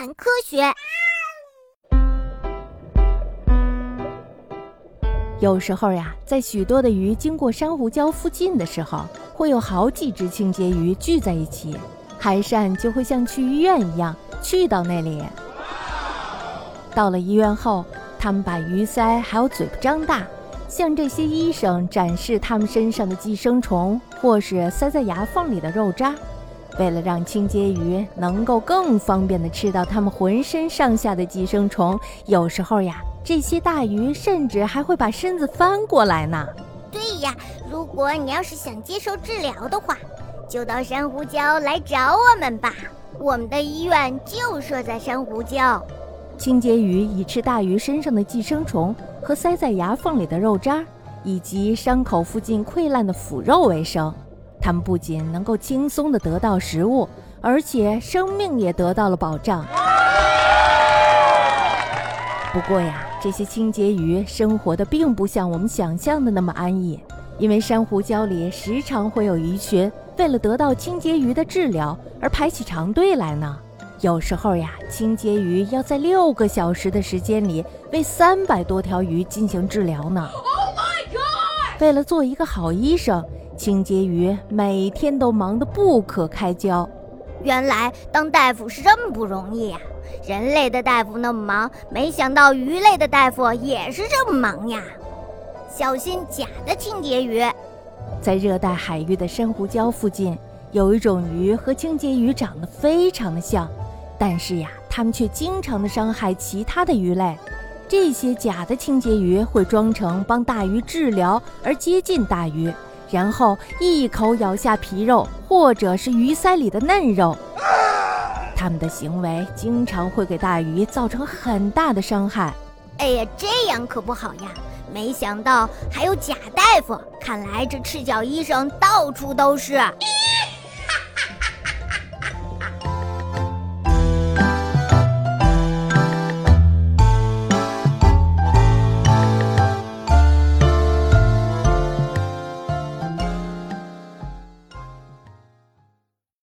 谈科学。有时候呀，在许多的鱼经过珊瑚礁附近的时候，会有好几只清洁鱼聚在一起，海扇就会像去医院一样去到那里。到了医院后，他们把鱼鳃还有嘴巴张大，向这些医生展示他们身上的寄生虫，或是塞在牙缝里的肉渣。为了让清洁鱼能够更方便地吃到它们浑身上下的寄生虫，有时候呀。这些大鱼甚至还会把身子翻过来呢。对呀，如果你要是想接受治疗的话，就到珊瑚礁来找我们吧。我们的医院就设在珊瑚礁。清洁鱼以吃大鱼身上的寄生虫和塞在牙缝里的肉渣，以及伤口附近溃烂的腐肉为生。它们不仅能够轻松地得到食物，而且生命也得到了保障。不过呀。这些清洁鱼生活的并不像我们想象的那么安逸，因为珊瑚礁里时常会有鱼群为了得到清洁鱼的治疗而排起长队来呢。有时候呀，清洁鱼要在六个小时的时间里为三百多条鱼进行治疗呢。为了做一个好医生，清洁鱼每天都忙得不可开交。原来当大夫是这么不容易呀！人类的大夫那么忙，没想到鱼类的大夫也是这么忙呀！小心假的清洁鱼。在热带海域的珊瑚礁附近，有一种鱼和清洁鱼长得非常的像，但是呀，它们却经常的伤害其他的鱼类。这些假的清洁鱼会装成帮大鱼治疗而接近大鱼。然后一口咬下皮肉，或者是鱼鳃里的嫩肉。他们的行为经常会给大鱼造成很大的伤害。哎呀，这样可不好呀！没想到还有假大夫，看来这赤脚医生到处都是。